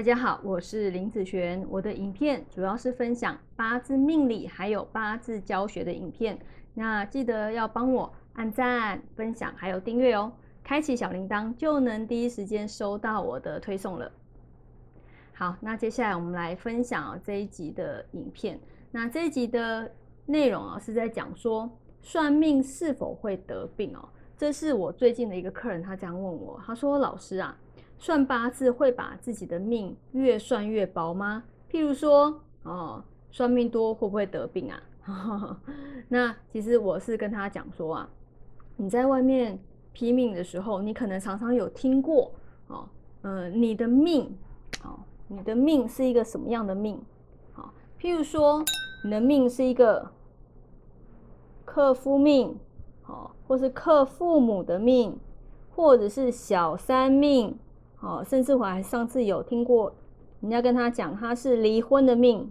大家好，我是林子璇。我的影片主要是分享八字命理还有八字教学的影片。那记得要帮我按赞、分享还有订阅哦，开启小铃铛就能第一时间收到我的推送了。好，那接下来我们来分享这一集的影片。那这一集的内容啊，是在讲说算命是否会得病哦。这是我最近的一个客人，他这样问我，他说：“老师啊。”算八字会把自己的命越算越薄吗？譬如说，哦，算命多会不会得病啊？那其实我是跟他讲说啊，你在外面拼命的时候，你可能常常有听过哦，呃，你的命，哦，你的命是一个什么样的命？好，譬如说，你的命是一个克夫命，哦，或是克父母的命，或者是小三命。哦，甚至我还上次有听过人家跟他讲，他是离婚的命，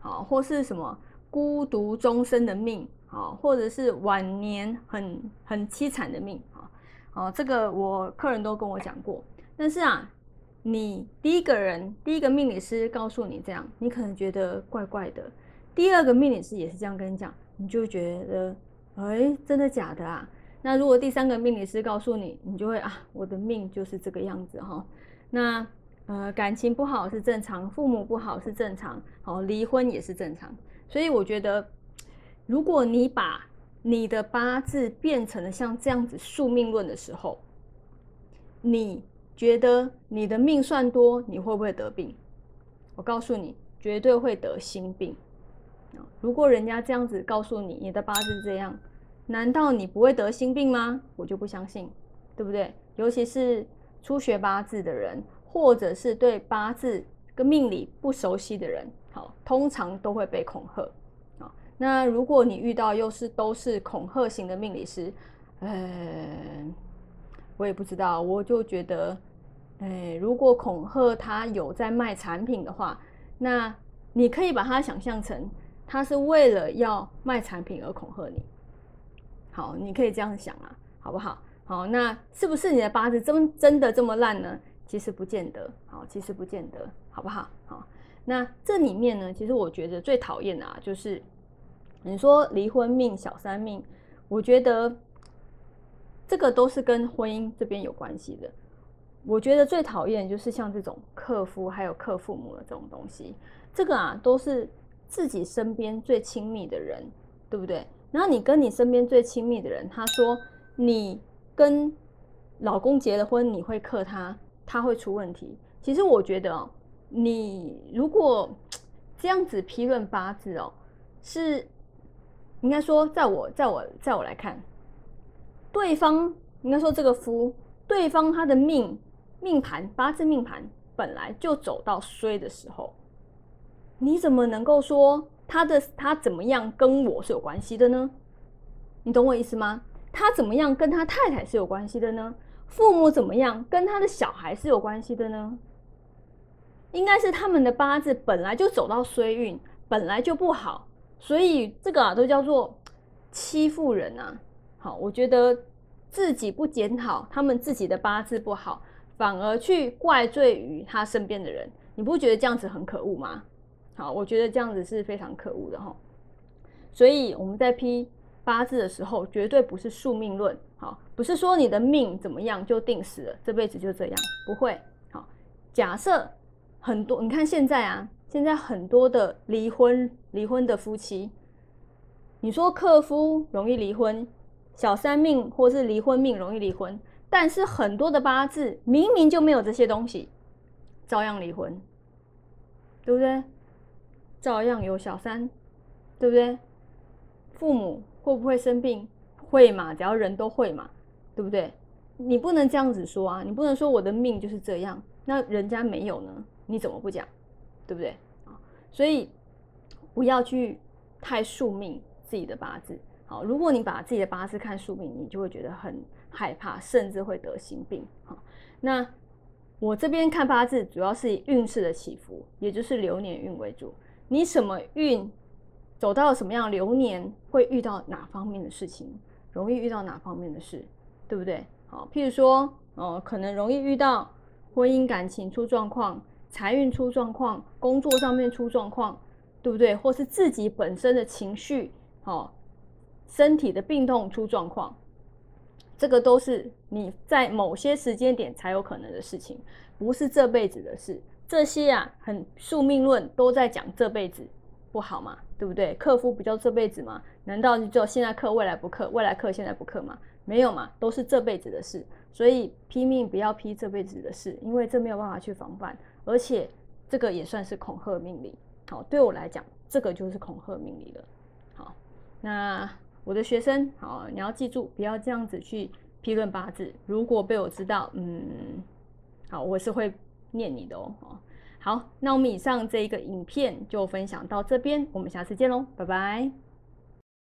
好，或是什么孤独终生的命，好，或者是晚年很很凄惨的命，好，哦，这个我客人都跟我讲过。但是啊，你第一个人，第一个命理师告诉你这样，你可能觉得怪怪的；第二个命理师也是这样跟你讲，你就觉得，哎，真的假的啊？那如果第三个命理师告诉你，你就会啊，我的命就是这个样子哈。那呃，感情不好是正常，父母不好是正常，好，离婚也是正常。所以我觉得，如果你把你的八字变成了像这样子宿命论的时候，你觉得你的命算多，你会不会得病？我告诉你，绝对会得心病。如果人家这样子告诉你，你的八字这样。难道你不会得心病吗？我就不相信，对不对？尤其是初学八字的人，或者是对八字跟命理不熟悉的人，好，通常都会被恐吓。好，那如果你遇到又是都是恐吓型的命理师，呃，我也不知道，我就觉得，哎，如果恐吓他有在卖产品的话，那你可以把他想象成他是为了要卖产品而恐吓你。好，你可以这样想啊，好不好？好，那是不是你的八字真真的这么烂呢？其实不见得，好，其实不见得，好不好？好，那这里面呢，其实我觉得最讨厌的啊，就是你说离婚命、小三命，我觉得这个都是跟婚姻这边有关系的。我觉得最讨厌就是像这种克夫还有克父母的这种东西，这个啊都是自己身边最亲密的人，对不对？然后你跟你身边最亲密的人，他说你跟老公结了婚，你会克他，他会出问题。其实我觉得哦，你如果这样子批论八字哦，是应该说，在我在我在我来看，对方应该说这个夫，对方他的命命盘八字命盘本来就走到衰的时候，你怎么能够说？他的他怎么样跟我是有关系的呢？你懂我意思吗？他怎么样跟他太太是有关系的呢？父母怎么样跟他的小孩是有关系的呢？应该是他们的八字本来就走到衰运，本来就不好，所以这个啊都叫做 欺负人啊。好，我觉得自己不检讨他们自己的八字不好，反而去怪罪于他身边的人，你不觉得这样子很可恶吗？好，我觉得这样子是非常可恶的哈，所以我们在批八字的时候，绝对不是宿命论，好，不是说你的命怎么样就定死了，这辈子就这样，不会。好，假设很多，你看现在啊，现在很多的离婚离婚的夫妻，你说克夫容易离婚，小三命或是离婚命容易离婚，但是很多的八字明明就没有这些东西，照样离婚，对不对？照样有小三，对不对？父母会不会生病？会嘛，只要人都会嘛，对不对？你不能这样子说啊！你不能说我的命就是这样，那人家没有呢？你怎么不讲？对不对？啊，所以不要去太宿命自己的八字。好，如果你把自己的八字看宿命，你就会觉得很害怕，甚至会得心病。好，那我这边看八字主要是以运势的起伏，也就是流年运为主。你什么运走到什么样流年，会遇到哪方面的事情，容易遇到哪方面的事，对不对？好，譬如说，哦，可能容易遇到婚姻感情出状况，财运出状况，工作上面出状况，对不对？或是自己本身的情绪，哦，身体的病痛出状况，这个都是你在某些时间点才有可能的事情，不是这辈子的事。这些啊，很宿命论都在讲这辈子不好嘛，对不对？克夫不就这辈子吗？难道就只现在克，未来不克？未来克，现在不克吗？没有嘛，都是这辈子的事。所以拼命不要批这辈子的事，因为这没有办法去防范，而且这个也算是恐吓命令。好，对我来讲，这个就是恐吓命令了。好，那我的学生，好，你要记住，不要这样子去批论八字。如果被我知道，嗯，好，我是会。念你的哦，好，那我们以上这一个影片就分享到这边，我们下次见喽，拜拜。